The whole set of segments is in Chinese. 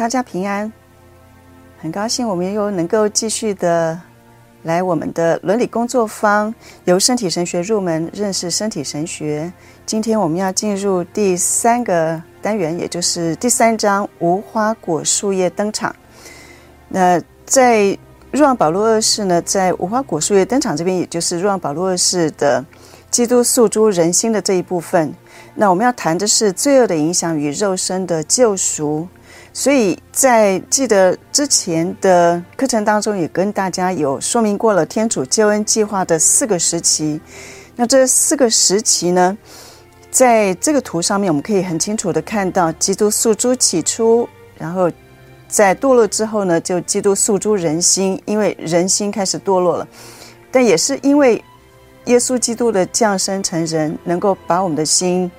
大家平安，很高兴我们又能够继续的来我们的伦理工作坊，由身体神学入门，认识身体神学。今天我们要进入第三个单元，也就是第三章无花果树叶登场。那在若望保禄二世呢，在无花果树叶登场这边，也就是若望保禄二世的基督诉诸人心的这一部分。那我们要谈的是罪恶的影响与肉身的救赎。所以在记得之前的课程当中，也跟大家有说明过了天主救恩计划的四个时期。那这四个时期呢，在这个图上面，我们可以很清楚的看到，基督诉诸起初，然后在堕落之后呢，就基督诉诸人心，因为人心开始堕落了。但也是因为耶稣基督的降生成人，能够把我们的心。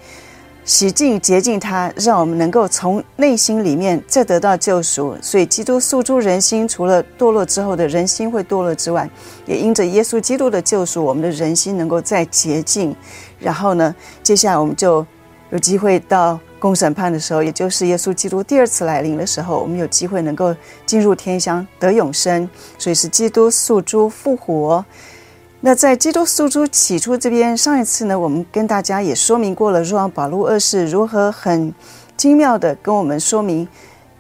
洗净洁净它，让我们能够从内心里面再得到救赎。所以，基督诉诸人心，除了堕落之后的人心会堕落之外，也因着耶稣基督的救赎，我们的人心能够再洁净。然后呢，接下来我们就有机会到公审判的时候，也就是耶稣基督第二次来临的时候，我们有机会能够进入天乡得永生。所以是基督诉诸复活。那在基督诉诸起初这边，上一次呢，我们跟大家也说明过了，若望保禄二世如何很精妙的跟我们说明，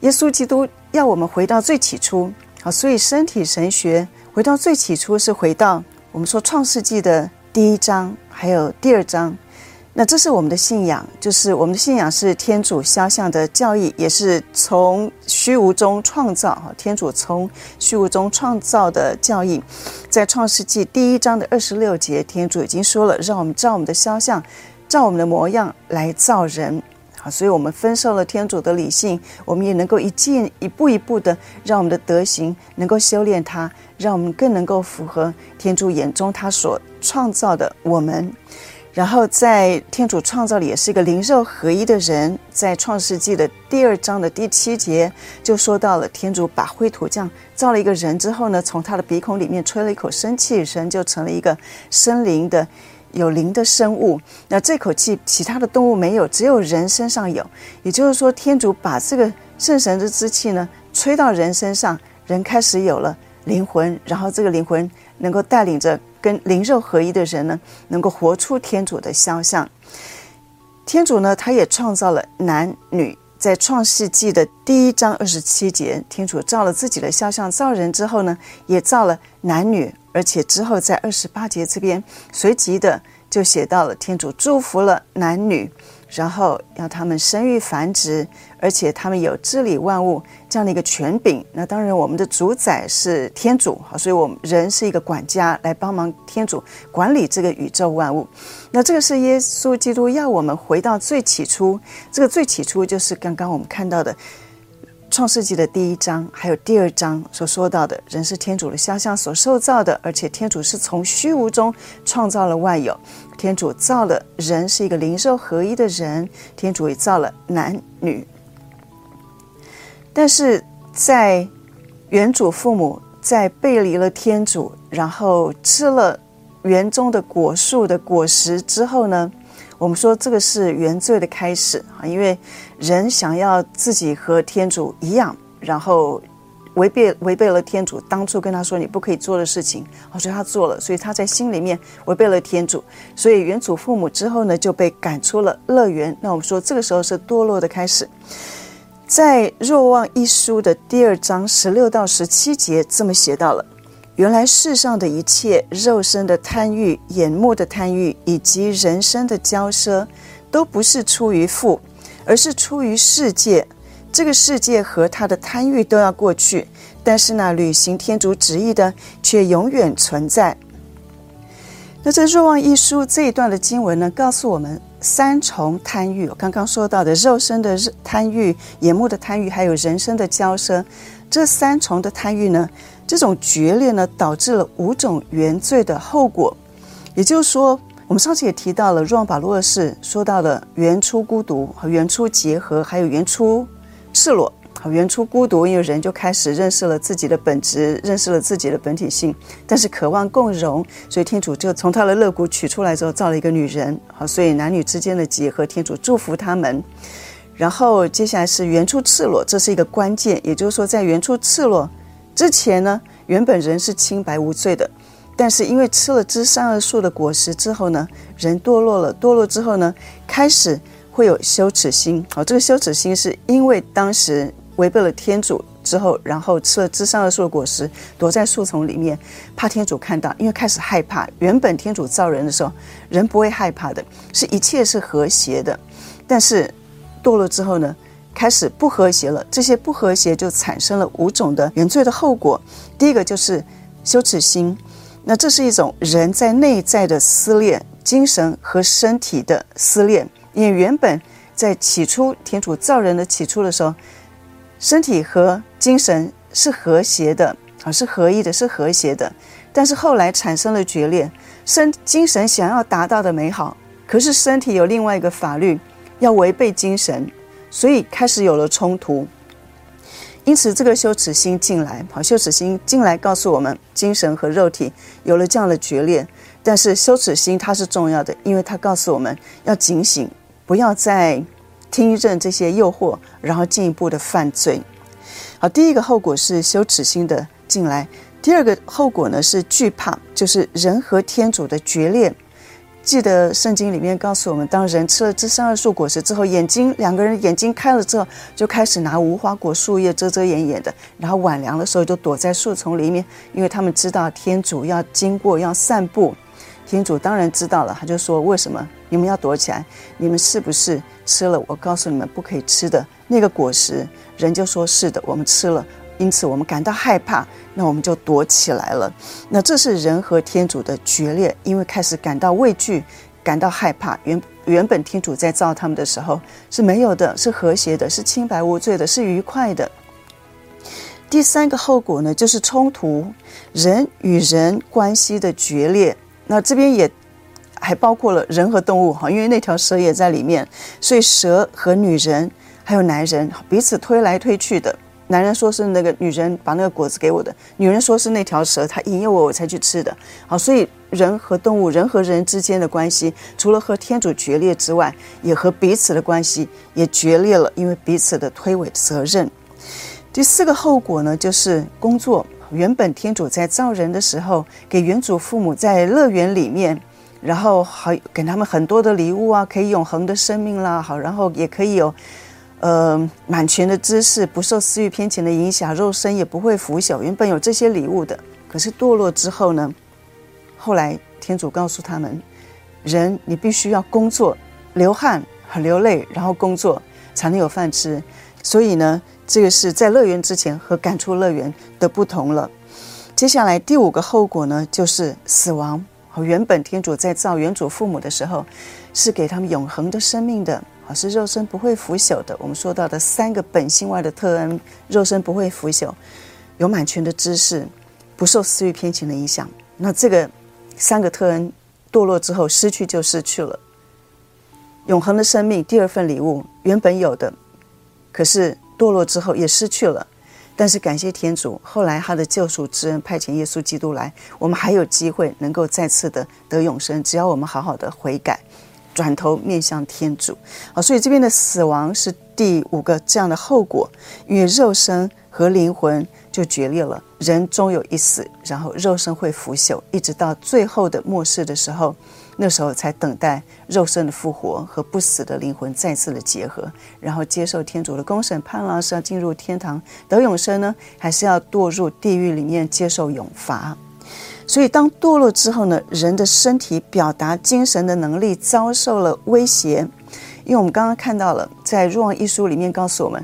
耶稣基督要我们回到最起初。好，所以身体神学回到最起初是回到我们说创世纪的第一章，还有第二章。那这是我们的信仰，就是我们的信仰是天主肖像的教义，也是从虚无中创造哈，天主从虚无中创造的教义。在创世纪第一章的二十六节，天主已经说了，让我们照我们的肖像，照我们的模样来造人。好，所以我们分受了天主的理性，我们也能够一进一步一步的，让我们的德行能够修炼它，让我们更能够符合天主眼中他所创造的我们。然后在天主创造里也是一个灵肉合一的人，在创世纪的第二章的第七节就说到了，天主把灰土匠造了一个人之后呢，从他的鼻孔里面吹了一口生气，人就成了一个生灵的、有灵的生物。那这口气其他的动物没有，只有人身上有。也就是说，天主把这个圣神的之气呢吹到人身上，人开始有了灵魂，然后这个灵魂能够带领着。跟灵肉合一的人呢，能够活出天主的肖像。天主呢，他也创造了男女。在创世纪的第一章二十七节，天主造了自己的肖像造人之后呢，也造了男女。而且之后在二十八节这边，随即的就写到了天主祝福了男女。然后要他们生育繁殖，而且他们有治理万物这样的一个权柄。那当然，我们的主宰是天主，好，所以我们人是一个管家，来帮忙天主管理这个宇宙万物。那这个是耶稣基督要我们回到最起初，这个最起初就是刚刚我们看到的。创世纪的第一章还有第二章所说到的，人是天主的肖像所受造的，而且天主是从虚无中创造了万有。天主造了人是一个灵兽合一的人，天主也造了男女。但是在原主父母在背离了天主，然后吃了园中的果树的果实之后呢，我们说这个是原罪的开始啊，因为人想要自己和天主一样，然后违背违背了天主当初跟他说你不可以做的事情，所以他做了，所以他在心里面违背了天主，所以原祖父母之后呢就被赶出了乐园。那我们说这个时候是堕落的开始，在若望一书的第二章十六到十七节这么写到了。原来世上的一切肉身的贪欲、眼目的贪欲，以及人生的骄奢，都不是出于父，而是出于世界。这个世界和他的贪欲都要过去，但是呢，履行天主旨意的却永远存在。那这若望一书这一段的经文呢，告诉我们三重贪欲。我刚刚说到的肉身的贪欲、眼目的贪欲，还有人生的骄奢，这三重的贪欲呢，这种决裂呢，导致了五种原罪的后果。也就是说，我们上次也提到了，若望保罗二世说到了原初孤独和原初结合，还有原初赤裸好原初孤独，因为人就开始认识了自己的本质，认识了自己的本体性，但是渴望共融，所以天主就从他的肋骨取出来之后，造了一个女人。好，所以男女之间的结合，天主祝福他们。然后接下来是原初赤裸，这是一个关键。也就是说，在原初赤裸之前呢，原本人是清白无罪的，但是因为吃了知善恶树的果实之后呢，人堕落了。堕落之后呢，开始会有羞耻心。好，这个羞耻心是因为当时违背了天主。之后，然后吃了知善恶树的果实，躲在树丛里面，怕天主看到，因为开始害怕。原本天主造人的时候，人不会害怕的，是一切是和谐的。但是堕落之后呢，开始不和谐了。这些不和谐就产生了五种的原罪的后果。第一个就是羞耻心，那这是一种人在内在的撕裂，精神和身体的撕裂。因为原本在起初天主造人的起初的时候。身体和精神是和谐的啊，是合一的，是和谐的。但是后来产生了决裂，身精神想要达到的美好，可是身体有另外一个法律要违背精神，所以开始有了冲突。因此，这个羞耻心进来，好，羞耻心进来告诉我们，精神和肉体有了这样的决裂。但是羞耻心它是重要的，因为它告诉我们要警醒，不要再。听任这些诱惑，然后进一步的犯罪。好，第一个后果是羞耻心的进来，第二个后果呢是惧怕，就是人和天主的决裂。记得圣经里面告诉我们，当人吃了这善恶树果实之后，眼睛两个人眼睛开了之后，就开始拿无花果树叶遮遮掩掩的，然后晚凉的时候就躲在树丛里面，因为他们知道天主要经过，要散步。天主当然知道了，他就说：“为什么你们要躲起来？你们是不是吃了我告诉你们不可以吃的那个果实？”人就说：“是的，我们吃了，因此我们感到害怕，那我们就躲起来了。”那这是人和天主的决裂，因为开始感到畏惧，感到害怕。原原本天主在造他们的时候是没有的，是和谐的，是清白无罪的，是愉快的。第三个后果呢，就是冲突，人与人关系的决裂。那这边也还包括了人和动物哈，因为那条蛇也在里面，所以蛇和女人还有男人彼此推来推去的。男人说是那个女人把那个果子给我的，女人说是那条蛇，她引诱我，我才去吃的。好，所以人和动物、人和人之间的关系，除了和天主决裂之外，也和彼此的关系也决裂了，因为彼此的推诿责任。第四个后果呢，就是工作。原本天主在造人的时候，给原祖父母在乐园里面，然后好给他们很多的礼物啊，可以永恒的生命啦，好，然后也可以有，呃，满全的知识，不受私欲偏情的影响，肉身也不会腐朽。原本有这些礼物的，可是堕落之后呢，后来天主告诉他们，人你必须要工作，流汗和流泪，然后工作才能有饭吃。所以呢。这个是在乐园之前和赶出乐园的不同了。接下来第五个后果呢，就是死亡。原本天主在造原主父母的时候，是给他们永恒的生命的，啊，是肉身不会腐朽的。我们说到的三个本性外的特恩，肉身不会腐朽，有满全的知识，不受私欲偏情的影响。那这个三个特恩堕落之后，失去就失去了永恒的生命。第二份礼物原本有的，可是。堕落之后也失去了，但是感谢天主，后来他的救赎之恩派遣耶稣基督来，我们还有机会能够再次的得永生，只要我们好好的悔改，转头面向天主。好，所以这边的死亡是第五个这样的后果，因为肉身和灵魂就决裂了，人终有一死，然后肉身会腐朽，一直到最后的末世的时候。那时候才等待肉身的复活和不死的灵魂再次的结合，然后接受天主的公审判了，是要进入天堂得永生呢，还是要堕入地狱里面接受永罚？所以当堕落之后呢，人的身体表达精神的能力遭受了威胁，因为我们刚刚看到了在若望一书里面告诉我们。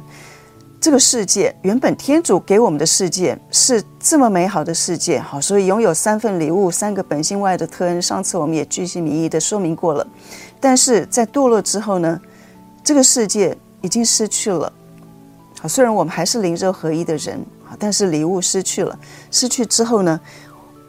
这个世界原本天主给我们的世界是这么美好的世界，好，所以拥有三份礼物，三个本性外的特恩。上次我们也巨细靡遗的说明过了。但是在堕落之后呢，这个世界已经失去了。好，虽然我们还是灵肉合一的人，但是礼物失去了。失去之后呢，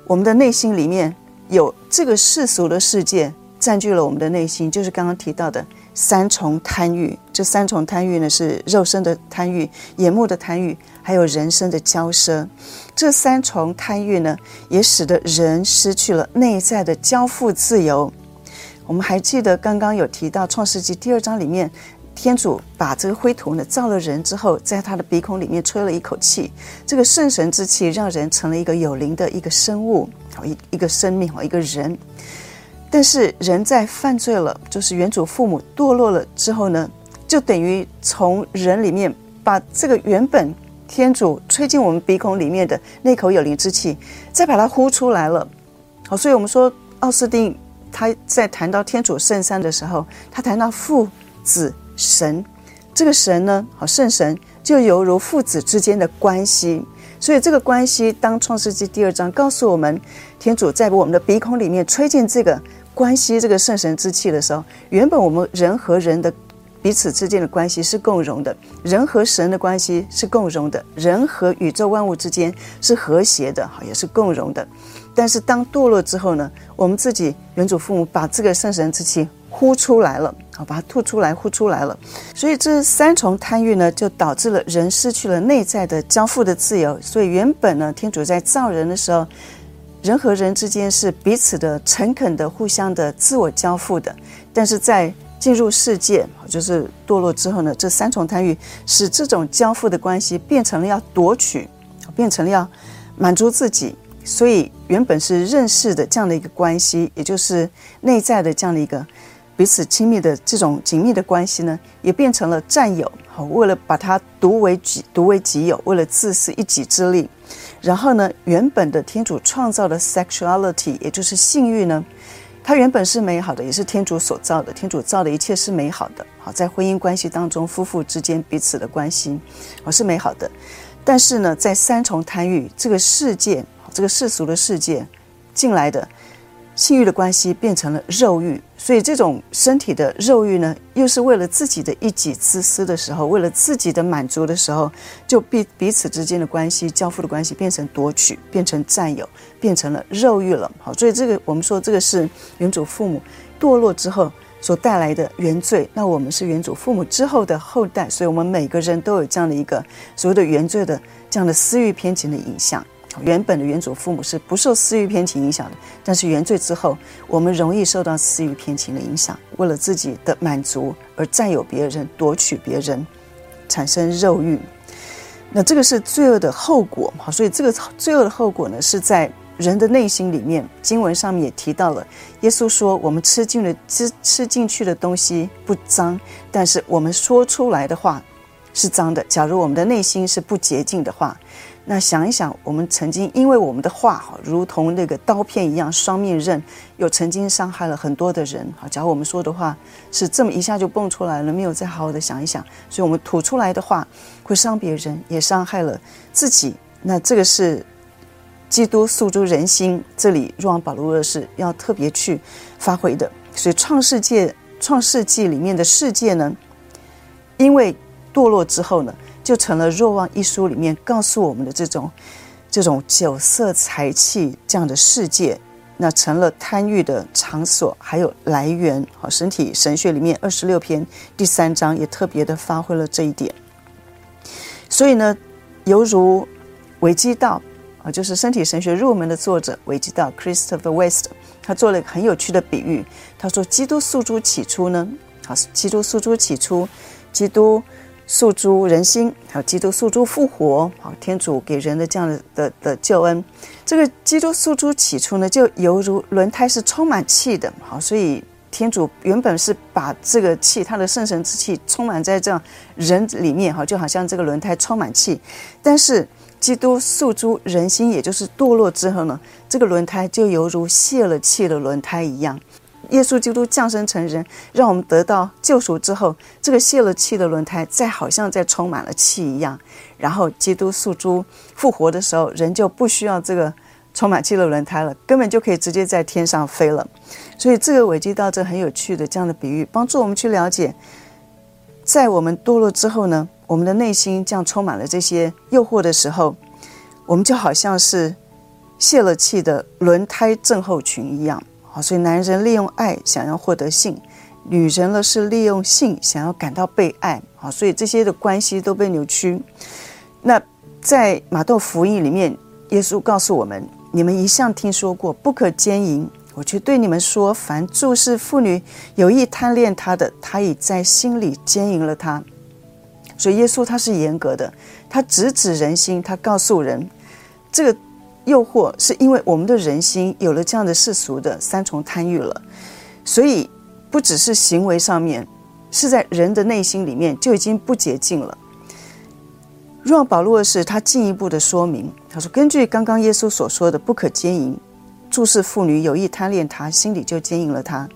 我们的内心里面有这个世俗的世界占据了我们的内心，就是刚刚提到的。三重贪欲，这三重贪欲呢，是肉身的贪欲、眼目的贪欲，还有人生的骄奢。这三重贪欲呢，也使得人失去了内在的交付自由。我们还记得刚刚有提到《创世纪》第二章里面，天主把这个灰土呢造了人之后，在他的鼻孔里面吹了一口气，这个圣神之气让人成了一个有灵的一个生物，好一一个生命，好一个人。但是人在犯罪了，就是原主父母堕落了之后呢，就等于从人里面把这个原本天主吹进我们鼻孔里面的那口有灵之气，再把它呼出来了。好，所以我们说奥斯定他在谈到天主圣三的时候，他谈到父子神，这个神呢，好圣神就犹如父子之间的关系。所以这个关系，当创世纪第二章告诉我们，天主在我们的鼻孔里面吹进这个。关系这个圣神之气的时候，原本我们人和人的彼此之间的关系是共融的，人和神的关系是共融的，人和宇宙万物之间是和谐的，好也是共融的。但是当堕落之后呢，我们自己原主父母把这个圣神之气呼出来了，好把它吐出来，呼出来了。所以这三重贪欲呢，就导致了人失去了内在的交付的自由。所以原本呢，天主在造人的时候。人和人之间是彼此的诚恳的、互相的自我交付的，但是在进入世界，就是堕落之后呢，这三重贪欲使这种交付的关系变成了要夺取，变成了要满足自己，所以原本是认识的这样的一个关系，也就是内在的这样的一个彼此亲密的这种紧密的关系呢，也变成了占有，好，为了把它独为己、独为己有，为了自私一己之利。然后呢，原本的天主创造的 sexuality，也就是性欲呢，它原本是美好的，也是天主所造的。天主造的一切是美好的。好，在婚姻关系当中，夫妇之间彼此的关心。我，是美好的。但是呢，在三重贪欲这个世界，这个世俗的世界进来的。性欲的关系变成了肉欲，所以这种身体的肉欲呢，又是为了自己的一己自私的时候，为了自己的满足的时候，就彼彼此之间的关系、交付的关系变成夺取，变成占有，变成了肉欲了。好，所以这个我们说这个是原主父母堕落之后所带来的原罪。那我们是原主父母之后的后代，所以我们每个人都有这样的一个所谓的原罪的这样的私欲偏情的影响。原本的原主父母是不受私欲偏情影响的，但是原罪之后，我们容易受到私欲偏情的影响，为了自己的满足而占有别人、夺取别人，产生肉欲。那这个是罪恶的后果，好，所以这个罪恶的后果呢，是在人的内心里面。经文上面也提到了，耶稣说：“我们吃进了吃吃进去的东西不脏，但是我们说出来的话是脏的。假如我们的内心是不洁净的话。”那想一想，我们曾经因为我们的话哈，如同那个刀片一样双面刃，有曾经伤害了很多的人哈。假如我们说的话是这么一下就蹦出来了，没有再好好的想一想，所以我们吐出来的话会伤别人，也伤害了自己。那这个是基督诉诸人心，这里若望保禄二世要特别去发挥的。所以创世界、创世纪里面的世界呢，因为堕落之后呢。就成了《若望一书》里面告诉我们的这种、这种酒色财气这样的世界，那成了贪欲的场所，还有来源。好，身体神学里面二十六篇第三章也特别的发挥了这一点。所以呢，犹如维基道啊，就是身体神学入门的作者维基道 Christopher West，他做了一个很有趣的比喻。他说：“基督诉诸起初呢，好，基督诉诸起初，基督。”诉诸人心，还有基督诉诸复活，好，天主给人的这样的的的救恩。这个基督诉诸起初呢，就犹如轮胎是充满气的，好，所以天主原本是把这个气，他的圣神之气充满在这样人里面，哈，就好像这个轮胎充满气。但是基督诉诸人心，也就是堕落之后呢，这个轮胎就犹如泄了气的轮胎一样。耶稣基督降生成人，让我们得到救赎之后，这个泄了气的轮胎再好像再充满了气一样。然后基督诉诸复活的时候，人就不需要这个充满气的轮胎了，根本就可以直接在天上飞了。所以这个韦基道这很有趣的这样的比喻，帮助我们去了解，在我们堕落之后呢，我们的内心这样充满了这些诱惑的时候，我们就好像是泄了气的轮胎症候群一样。所以，男人利用爱想要获得性，女人呢是利用性想要感到被爱。好，所以这些的关系都被扭曲。那在马窦福音里面，耶稣告诉我们：你们一向听说过不可奸淫，我却对你们说，凡注视妇女有意贪恋她的，他已在心里奸淫了她。所以耶稣他是严格的，他直指人心，他告诉人，这个诱惑是因为我们的人心有了这样的世俗的三重贪欲了，所以不只是行为上面，是在人的内心里面就已经不洁净了。若保罗二世他进一步的说明，他说：根据刚刚耶稣所说的，不可奸淫，注视妇女有意贪恋她，心里就奸淫了她。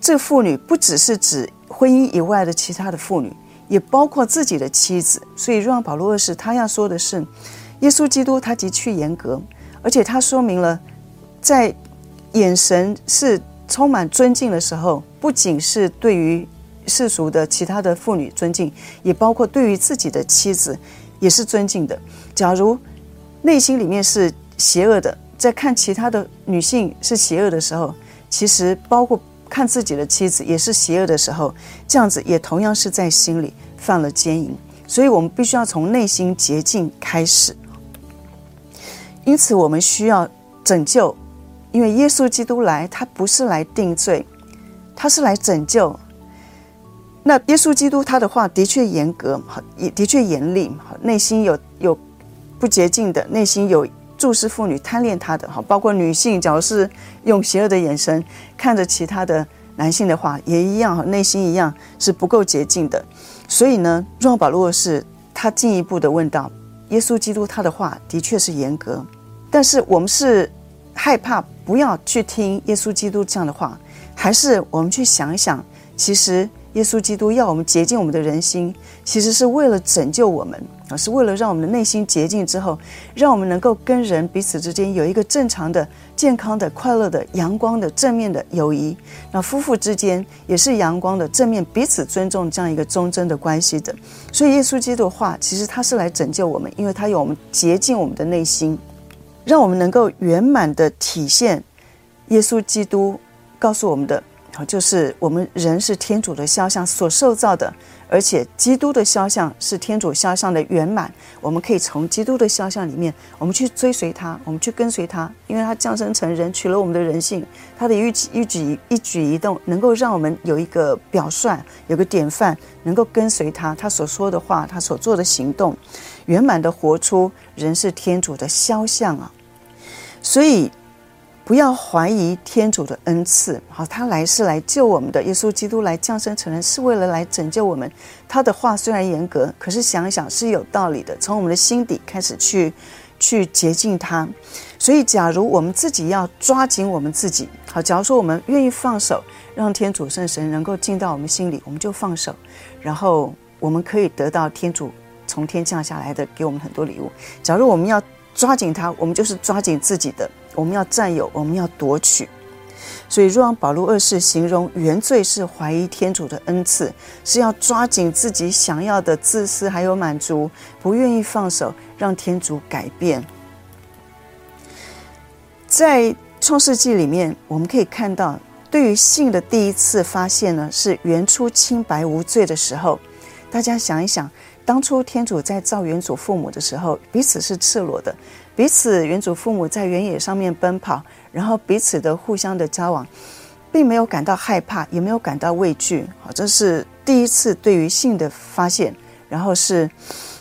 这妇女不只是指婚姻以外的其他的妇女。也包括自己的妻子，所以若保罗二世他要说的是，耶稣基督他极其严格，而且他说明了，在眼神是充满尊敬的时候，不仅是对于世俗的其他的妇女尊敬，也包括对于自己的妻子也是尊敬的。假如内心里面是邪恶的，在看其他的女性是邪恶的时候，其实包括。看自己的妻子也是邪恶的时候，这样子也同样是在心里犯了奸淫，所以我们必须要从内心洁净开始。因此，我们需要拯救，因为耶稣基督来，他不是来定罪，他是来拯救。那耶稣基督他的话的确严格，也的确严厉，内心有有不洁净的，内心有。注视妇女贪恋他的哈，包括女性，假如是用邪恶的眼神看着其他的男性的话，也一样哈，内心一样是不够洁净的。所以呢，若保罗是他进一步的问道：耶稣基督他的话的确是严格，但是我们是害怕不要去听耶稣基督这样的话，还是我们去想一想，其实耶稣基督要我们洁净我们的人心，其实是为了拯救我们。而是为了让我们的内心洁净之后，让我们能够跟人彼此之间有一个正常的、健康的、快乐的、阳光的、正面的友谊。那夫妇之间也是阳光的、正面、彼此尊重这样一个忠贞的关系的。所以，耶稣基督的话其实他是来拯救我们，因为他有我们洁净我们的内心，让我们能够圆满的体现耶稣基督告诉我们的，就是我们人是天主的肖像所受造的。而且，基督的肖像是天主肖像的圆满。我们可以从基督的肖像里面，我们去追随他，我们去跟随他，因为他降生成人，取了我们的人性。他的一举一举一举一动，能够让我们有一个表率，有个典范，能够跟随他，他所说的话，他所做的行动，圆满的活出人是天主的肖像啊！所以。不要怀疑天主的恩赐，好，他来是来救我们的。耶稣基督来降生成人，是为了来拯救我们。他的话虽然严格，可是想一想是有道理的。从我们的心底开始去去洁净他。所以，假如我们自己要抓紧我们自己，好，假如说我们愿意放手，让天主圣神能够进到我们心里，我们就放手，然后我们可以得到天主从天降下来的给我们很多礼物。假如我们要抓紧他，我们就是抓紧自己的。我们要占有，我们要夺取，所以若望保禄二世形容原罪是怀疑天主的恩赐，是要抓紧自己想要的自私还有满足，不愿意放手让天主改变。在创世纪里面，我们可以看到，对于性的第一次发现呢，是原初清白无罪的时候。大家想一想，当初天主在造原祖父母的时候，彼此是赤裸的。彼此原祖父母在原野上面奔跑，然后彼此的互相的交往，并没有感到害怕，也没有感到畏惧。好，这是第一次对于性的发现，然后是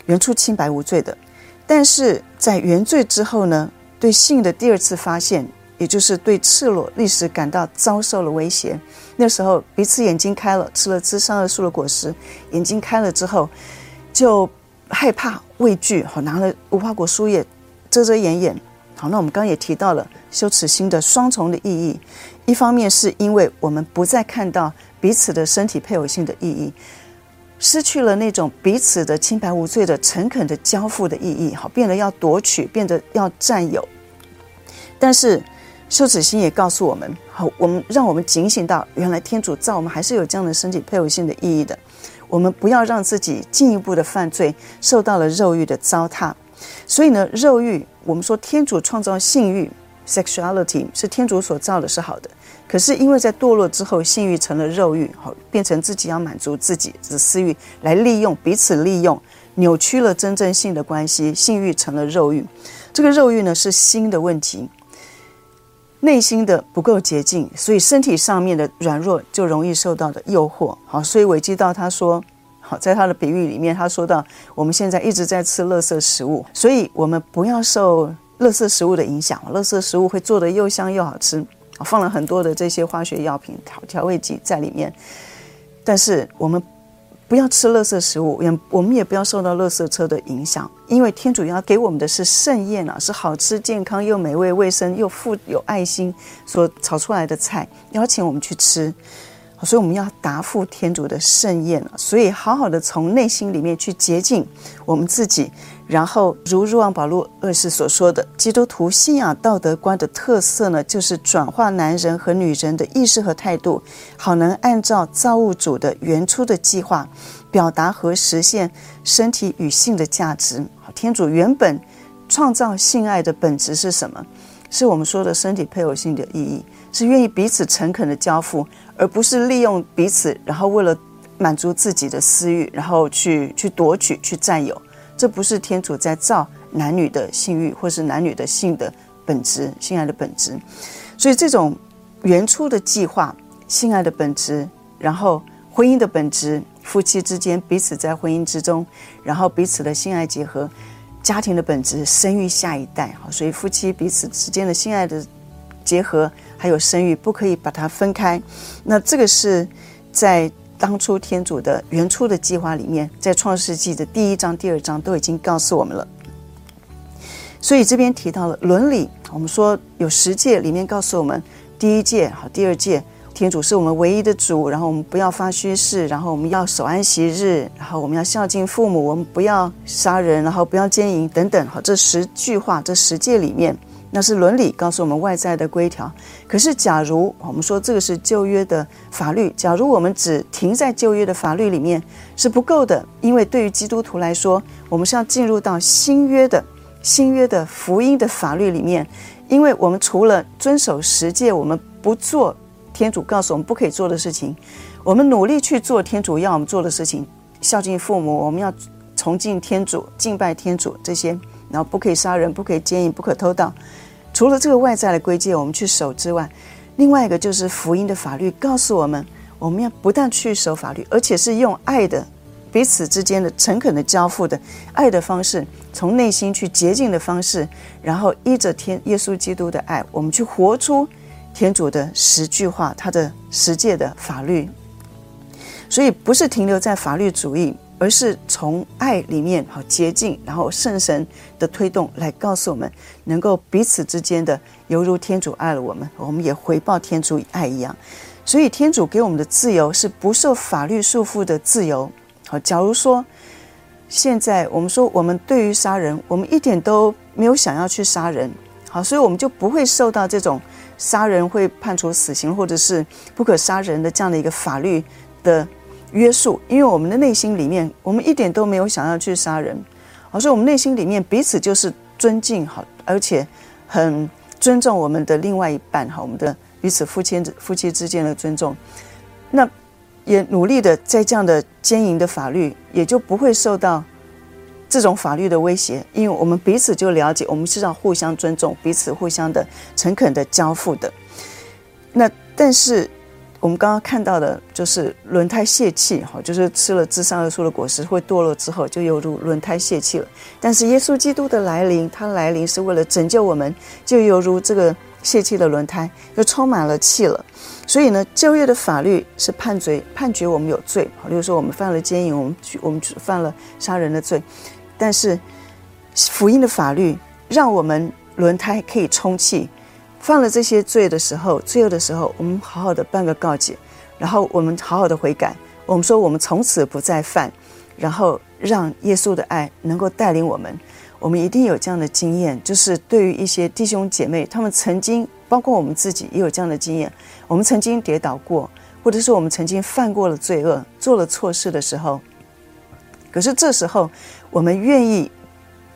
原初清白无罪的。但是在原罪之后呢，对性的第二次发现，也就是对赤裸历史感到遭受了威胁。那时候彼此眼睛开了，吃了知善恶树的果实，眼睛开了之后，就害怕畏惧。好，拿了无花果树叶。遮遮掩掩，好，那我们刚刚也提到了羞耻心的双重的意义。一方面是因为我们不再看到彼此的身体配偶性的意义，失去了那种彼此的清白无罪的诚恳的交付的意义，好，变得要夺取，变得要占有。但是羞耻心也告诉我们，好，我们让我们警醒到，原来天主造我们还是有这样的身体配偶性的意义的。我们不要让自己进一步的犯罪，受到了肉欲的糟蹋。所以呢，肉欲，我们说天主创造性欲 （sexuality） 是天主所造的，是好的。可是因为在堕落之后，性欲成了肉欲，好，变成自己要满足自己的私欲，来利用彼此利用，扭曲了真正性的关系，性欲成了肉欲。这个肉欲呢，是心的问题。内心的不够洁净，所以身体上面的软弱就容易受到的诱惑。好，所以韦基道他说，好，在他的比喻里面，他说到我们现在一直在吃垃圾食物，所以我们不要受垃圾食物的影响。垃圾食物会做得又香又好吃，放了很多的这些化学药品调调味剂在里面，但是我们。不要吃垃圾食物，也我们也不要受到垃圾车的影响，因为天主要给我们的是盛宴啊，是好吃、健康又美味、卫生又富有爱心所炒出来的菜，邀请我们去吃。所以我们要答复天主的盛宴了，所以好好的从内心里面去洁净我们自己，然后如若望保禄二世所说的，基督徒信仰道德观的特色呢，就是转化男人和女人的意识和态度，好能按照造物主的原初的计划，表达和实现身体与性的价值。天主原本创造性爱的本质是什么？是我们说的身体配偶性的意义，是愿意彼此诚恳的交付。而不是利用彼此，然后为了满足自己的私欲，然后去去夺取、去占有，这不是天主在造男女的性欲，或是男女的性的本质、性爱的本质。所以，这种原初的计划、性爱的本质，然后婚姻的本质，夫妻之间彼此在婚姻之中，然后彼此的性爱结合，家庭的本质，生育下一代。好，所以夫妻彼此之间的性爱的结合。还有生育不可以把它分开，那这个是在当初天主的原初的计划里面，在创世纪的第一章、第二章都已经告诉我们了。所以这边提到了伦理，我们说有十诫里面告诉我们，第一诫好，第二诫，天主是我们唯一的主，然后我们不要发虚誓，然后我们要守安息日，然后我们要孝敬父母，我们不要杀人，然后不要奸淫等等，好，这十句话，这十诫里面。那是伦理告诉我们外在的规条，可是假如我们说这个是旧约的法律，假如我们只停在旧约的法律里面是不够的，因为对于基督徒来说，我们是要进入到新约的新约的福音的法律里面，因为我们除了遵守十诫，我们不做天主告诉我们不可以做的事情，我们努力去做天主要我们做的事情，孝敬父母，我们要崇敬天主、敬拜天主这些，然后不可以杀人，不可以奸淫，不可偷盗。除了这个外在的规诫我们去守之外，另外一个就是福音的法律告诉我们，我们要不但去守法律，而且是用爱的彼此之间的诚恳的交付的爱的方式，从内心去洁净的方式，然后依着天耶稣基督的爱，我们去活出天主的十句话，他的十诫的法律。所以不是停留在法律主义。而是从爱里面好洁净，然后圣神的推动来告诉我们，能够彼此之间的犹如天主爱了我们，我们也回报天主爱一样。所以天主给我们的自由是不受法律束缚的自由。好，假如说现在我们说我们对于杀人，我们一点都没有想要去杀人，好，所以我们就不会受到这种杀人会判处死刑或者是不可杀人的这样的一个法律的。约束，因为我们的内心里面，我们一点都没有想要去杀人，而是我们内心里面彼此就是尊敬好，而且很尊重我们的另外一半哈，我们的彼此夫妻夫妻之间的尊重，那也努力的在这样的经营的法律，也就不会受到这种法律的威胁，因为我们彼此就了解，我们是要互相尊重，彼此互相的诚恳的交付的。那但是。我们刚刚看到的就是轮胎泄气，哈，就是吃了自善恶树的果实会堕落之后，就犹如轮胎泄气了。但是耶稣基督的来临，他来临是为了拯救我们，就犹如这个泄气的轮胎，又充满了气了。所以呢，旧约的法律是判罪，判决我们有罪，好，例如说我们犯了奸淫，我们我们犯了杀人的罪。但是福音的法律让我们轮胎可以充气。犯了这些罪的时候，罪恶的时候，我们好好的办个告解，然后我们好好的悔改，我们说我们从此不再犯，然后让耶稣的爱能够带领我们。我们一定有这样的经验，就是对于一些弟兄姐妹，他们曾经，包括我们自己也有这样的经验，我们曾经跌倒过，或者是我们曾经犯过了罪恶，做了错事的时候，可是这时候我们愿意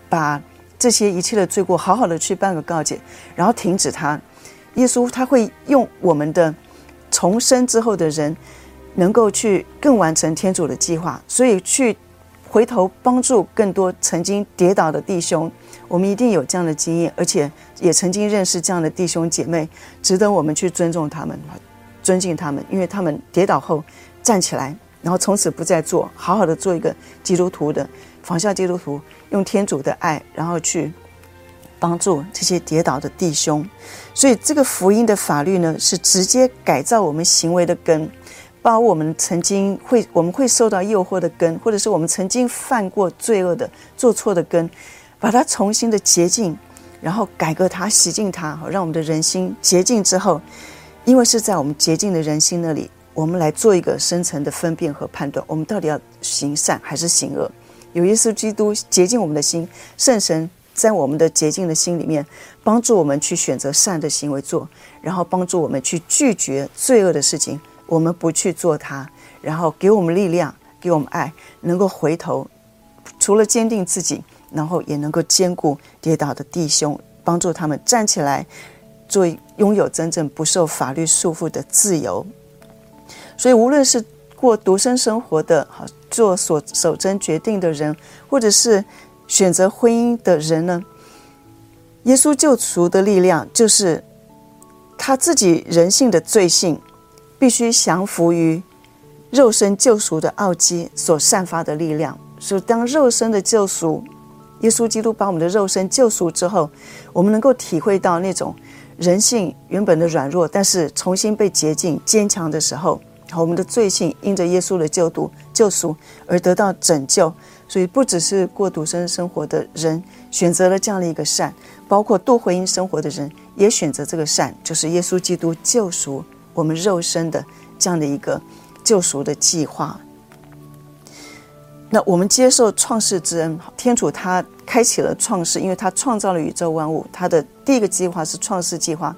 把。这些一切的罪过，好好的去办个告解，然后停止它。耶稣他会用我们的重生之后的人，能够去更完成天主的计划，所以去回头帮助更多曾经跌倒的弟兄。我们一定有这样的经验，而且也曾经认识这样的弟兄姐妹，值得我们去尊重他们，尊敬他们，因为他们跌倒后站起来，然后从此不再做，好好的做一个基督徒的仿效基督徒，用天主的爱，然后去帮助这些跌倒的弟兄。所以，这个福音的法律呢，是直接改造我们行为的根，把我们曾经会我们会受到诱惑的根，或者是我们曾经犯过罪恶的做错的根。把它重新的洁净，然后改革它、洗净它，好让我们的人心洁净之后，因为是在我们洁净的人心那里，我们来做一个深层的分辨和判断，我们到底要行善还是行恶？有耶稣基督洁净我们的心，圣神在我们的洁净的心里面，帮助我们去选择善的行为做，然后帮助我们去拒绝罪恶的事情，我们不去做它，然后给我们力量，给我们爱，能够回头，除了坚定自己。然后也能够兼顾跌倒的弟兄，帮助他们站起来，做拥有真正不受法律束缚的自由。所以，无论是过独身生活的好做所守贞决定的人，或者是选择婚姻的人呢，耶稣救赎的力量就是他自己人性的罪性，必须降服于肉身救赎的奥迹所散发的力量。所以，当肉身的救赎。耶稣基督把我们的肉身救赎之后，我们能够体会到那种人性原本的软弱，但是重新被洁净、坚强的时候，我们的罪性因着耶稣的救度、救赎而得到拯救。所以，不只是过独身生活的人选择了这样的一个善，包括度婚姻生活的人也选择这个善，就是耶稣基督救赎我们肉身的这样的一个救赎的计划。那我们接受创世之恩，天主他开启了创世，因为他创造了宇宙万物。他的第一个计划是创世计划。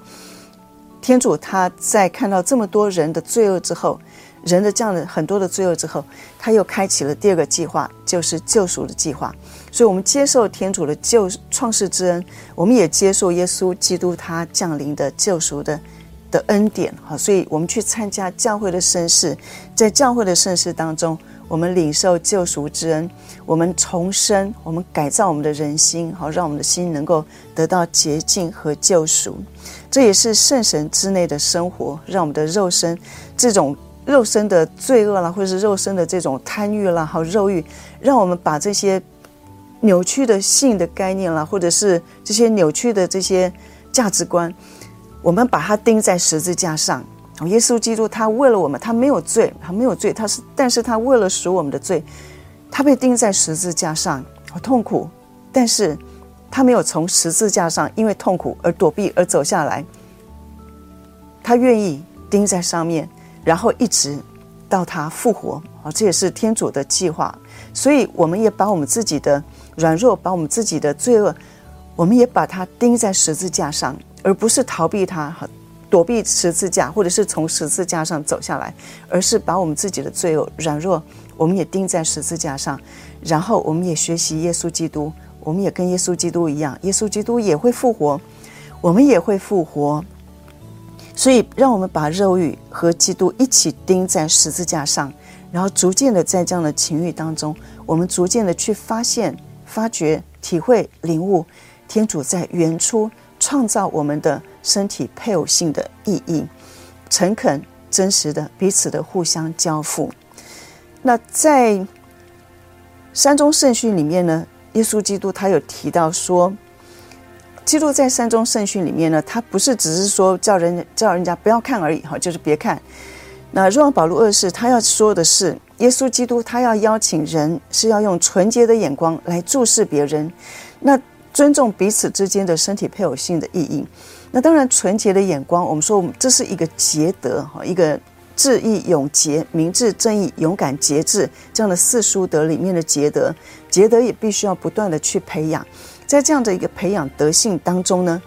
天主他在看到这么多人的罪恶之后，人的这样的很多的罪恶之后，他又开启了第二个计划，就是救赎的计划。所以，我们接受天主的救创世之恩，我们也接受耶稣基督他降临的救赎的的恩典。好，所以我们去参加教会的圣事，在教会的圣事当中。我们领受救赎之恩，我们重生，我们改造我们的人心，好让我们的心能够得到洁净和救赎。这也是圣神之内的生活，让我们的肉身这种肉身的罪恶啦，或者是肉身的这种贪欲啦，好肉欲，让我们把这些扭曲的性的概念啦，或者是这些扭曲的这些价值观，我们把它钉在十字架上。耶稣基督，他为了我们，他没有罪，他没有罪，他是，但是他为了赎我们的罪，他被钉在十字架上，好痛苦，但是他没有从十字架上因为痛苦而躲避而走下来，他愿意钉在上面，然后一直到他复活，啊，这也是天主的计划，所以我们也把我们自己的软弱，把我们自己的罪恶，我们也把它钉在十字架上，而不是逃避它。躲避十字架，或者是从十字架上走下来，而是把我们自己的罪恶、软弱，我们也钉在十字架上，然后我们也学习耶稣基督，我们也跟耶稣基督一样，耶稣基督也会复活，我们也会复活。所以，让我们把肉欲和基督一起钉在十字架上，然后逐渐的在这样的情欲当中，我们逐渐的去发现、发掘、体会、领悟天主在原初创造我们的。身体配偶性的意义，诚恳真实的彼此的互相交付。那在山中圣训里面呢，耶稣基督他有提到说，基督在山中圣训里面呢，他不是只是说叫人叫人家不要看而已哈，就是别看。那若望保禄二世他要说的是，耶稣基督他要邀请人是要用纯洁的眼光来注视别人，那尊重彼此之间的身体配偶性的意义。那当然，纯洁的眼光，我们说，我们这是一个洁德哈，一个智义勇节、明智正义、勇敢节制这样的四书德里面的洁德，洁德也必须要不断的去培养。在这样的一个培养德性当中呢，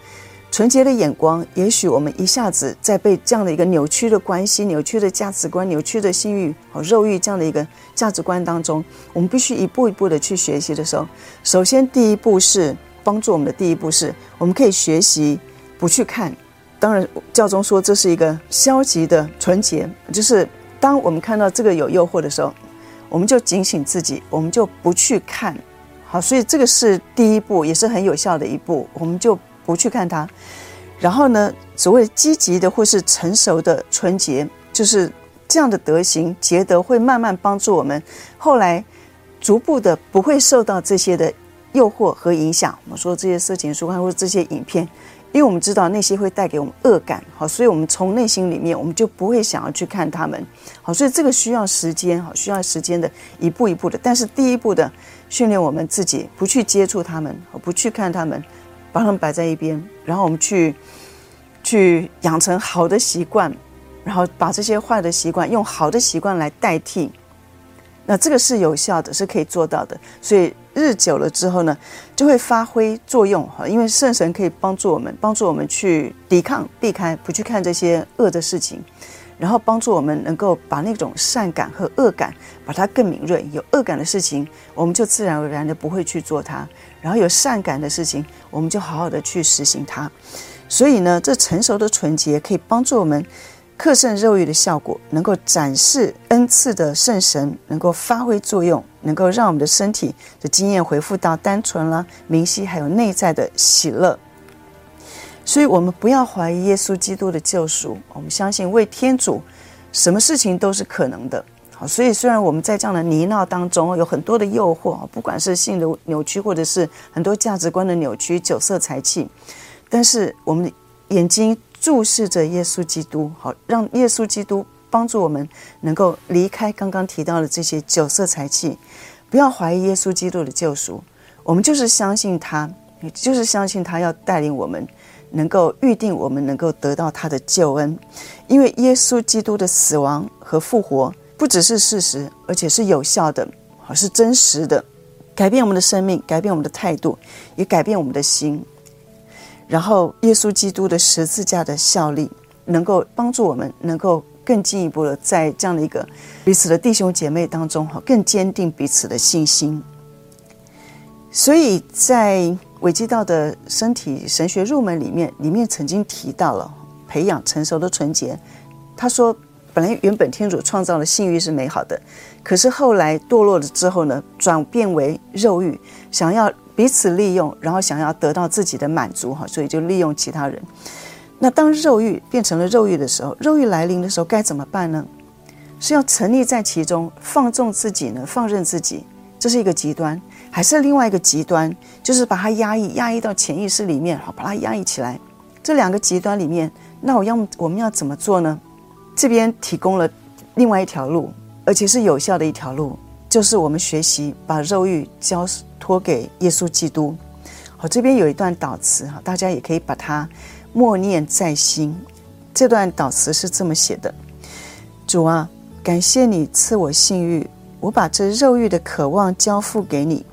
纯洁的眼光，也许我们一下子在被这样的一个扭曲的关系、扭曲的价值观、扭曲的性欲和肉欲这样的一个价值观当中，我们必须一步一步的去学习的时候，首先第一步是帮助我们的第一步是，我们可以学习。不去看，当然教宗说这是一个消极的纯洁，就是当我们看到这个有诱惑的时候，我们就警醒自己，我们就不去看。好，所以这个是第一步，也是很有效的一步，我们就不去看它。然后呢，所谓积极的或是成熟的纯洁，就是这样的德行洁德，会慢慢帮助我们后来逐步的不会受到这些的诱惑和影响。我们说这些色情书刊或者这些影片。因为我们知道那些会带给我们恶感，好，所以我们从内心里面我们就不会想要去看他们，好，所以这个需要时间，好，需要时间的一步一步的。但是第一步的训练我们自己不去接触他们，不去看他们，把他们摆在一边，然后我们去去养成好的习惯，然后把这些坏的习惯用好的习惯来代替。那这个是有效的，是可以做到的。所以日久了之后呢，就会发挥作用哈。因为圣神可以帮助我们，帮助我们去抵抗、避开，不去看这些恶的事情，然后帮助我们能够把那种善感和恶感，把它更敏锐。有恶感的事情，我们就自然而然的不会去做它；然后有善感的事情，我们就好好的去实行它。所以呢，这成熟的纯洁可以帮助我们。克胜肉欲的效果，能够展示恩赐的圣神，能够发挥作用，能够让我们的身体的经验恢复到单纯了、明晰，还有内在的喜乐。所以，我们不要怀疑耶稣基督的救赎，我们相信为天主，什么事情都是可能的。好，所以虽然我们在这样的泥淖当中有很多的诱惑，不管是性的扭曲，或者是很多价值观的扭曲、酒色财气，但是我们的眼睛。注视着耶稣基督，好，让耶稣基督帮助我们能够离开刚刚提到的这些酒色财气，不要怀疑耶稣基督的救赎。我们就是相信他，就是相信他要带领我们，能够预定我们能够得到他的救恩。因为耶稣基督的死亡和复活不只是事实，而且是有效的，好，是真实的，改变我们的生命，改变我们的态度，也改变我们的心。然后，耶稣基督的十字架的效力，能够帮助我们，能够更进一步的在这样的一个彼此的弟兄姐妹当中，哈，更坚定彼此的信心。所以在韦基道的身体神学入门里面，里面曾经提到了培养成熟的纯洁。他说，本来原本天主创造的性欲是美好的，可是后来堕落了之后呢，转变为肉欲，想要。彼此利用，然后想要得到自己的满足，哈，所以就利用其他人。那当肉欲变成了肉欲的时候，肉欲来临的时候该怎么办呢？是要沉溺在其中，放纵自己呢？放任自己，这是一个极端；还是另外一个极端，就是把它压抑，压抑到潜意识里面，好，把它压抑起来。这两个极端里面，那我要我们要怎么做呢？这边提供了另外一条路，而且是有效的一条路，就是我们学习把肉欲交。托给耶稣基督。好，这边有一段祷词哈，大家也可以把它默念在心。这段祷词是这么写的：主啊，感谢你赐我性欲，我把这肉欲的渴望交付给你，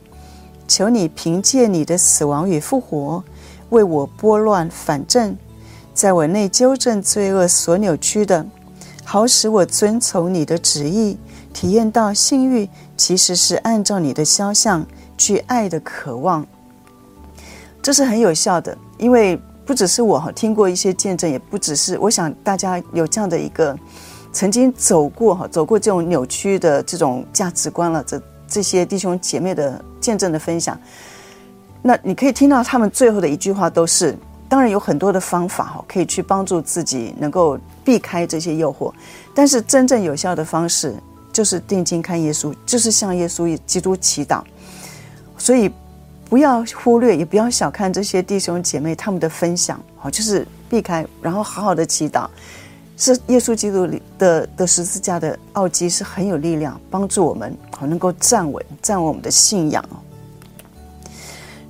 求你凭借你的死亡与复活，为我拨乱反正，在我内纠正罪恶所扭曲的，好使我遵从你的旨意，体验到性欲其实是按照你的肖像。去爱的渴望，这是很有效的，因为不只是我哈听过一些见证，也不只是我想大家有这样的一个曾经走过哈走过这种扭曲的这种价值观了，这这些弟兄姐妹的见证的分享，那你可以听到他们最后的一句话都是：当然有很多的方法哈可以去帮助自己能够避开这些诱惑，但是真正有效的方式就是定睛看耶稣，就是向耶稣基督祈祷。所以，不要忽略，也不要小看这些弟兄姐妹他们的分享，好，就是避开，然后好好的祈祷，是耶稣基督里的的十字架的奥迹是很有力量，帮助我们好能够站稳，站稳我们的信仰。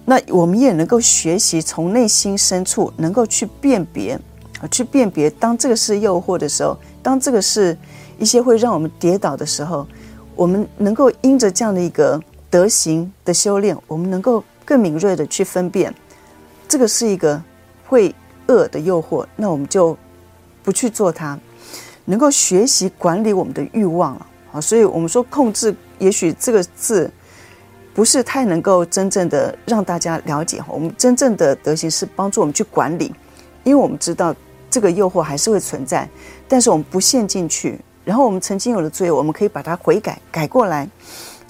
那我们也能够学习从内心深处能够去辨别，啊，去辨别当这个是诱惑的时候，当这个是一些会让我们跌倒的时候，我们能够因着这样的一个。德行的修炼，我们能够更敏锐地去分辨，这个是一个会恶的诱惑，那我们就不去做它，能够学习管理我们的欲望了啊。所以我们说控制，也许这个字不是太能够真正的让大家了解。我们真正的德行是帮助我们去管理，因为我们知道这个诱惑还是会存在，但是我们不陷进去，然后我们曾经有的罪，我们可以把它悔改改过来。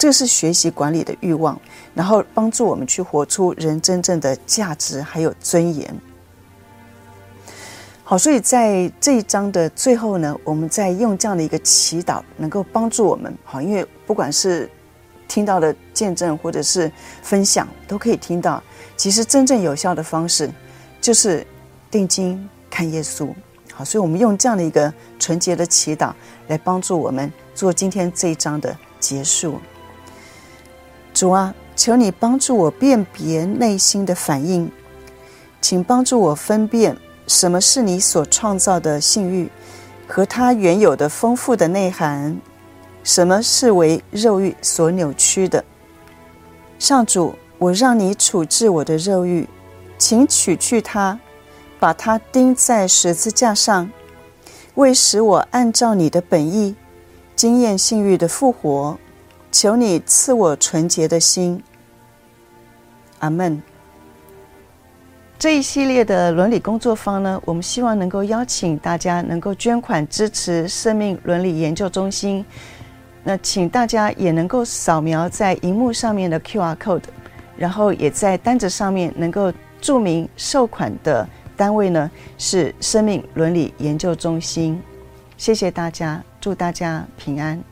这是学习管理的欲望，然后帮助我们去活出人真正的价值还有尊严。好，所以在这一章的最后呢，我们在用这样的一个祈祷，能够帮助我们。好，因为不管是听到的见证或者是分享，都可以听到，其实真正有效的方式就是定睛看耶稣。好，所以我们用这样的一个纯洁的祈祷来帮助我们做今天这一章的结束。主啊，求你帮助我辨别内心的反应，请帮助我分辨什么是你所创造的性欲和它原有的丰富的内涵，什么是为肉欲所扭曲的。上主，我让你处置我的肉欲，请取去它，把它钉在十字架上，为使我按照你的本意，经验性欲的复活。求你赐我纯洁的心，阿门。这一系列的伦理工作坊呢，我们希望能够邀请大家能够捐款支持生命伦理研究中心。那请大家也能够扫描在荧幕上面的 QR code，然后也在单子上面能够注明受款的单位呢，是生命伦理研究中心。谢谢大家，祝大家平安。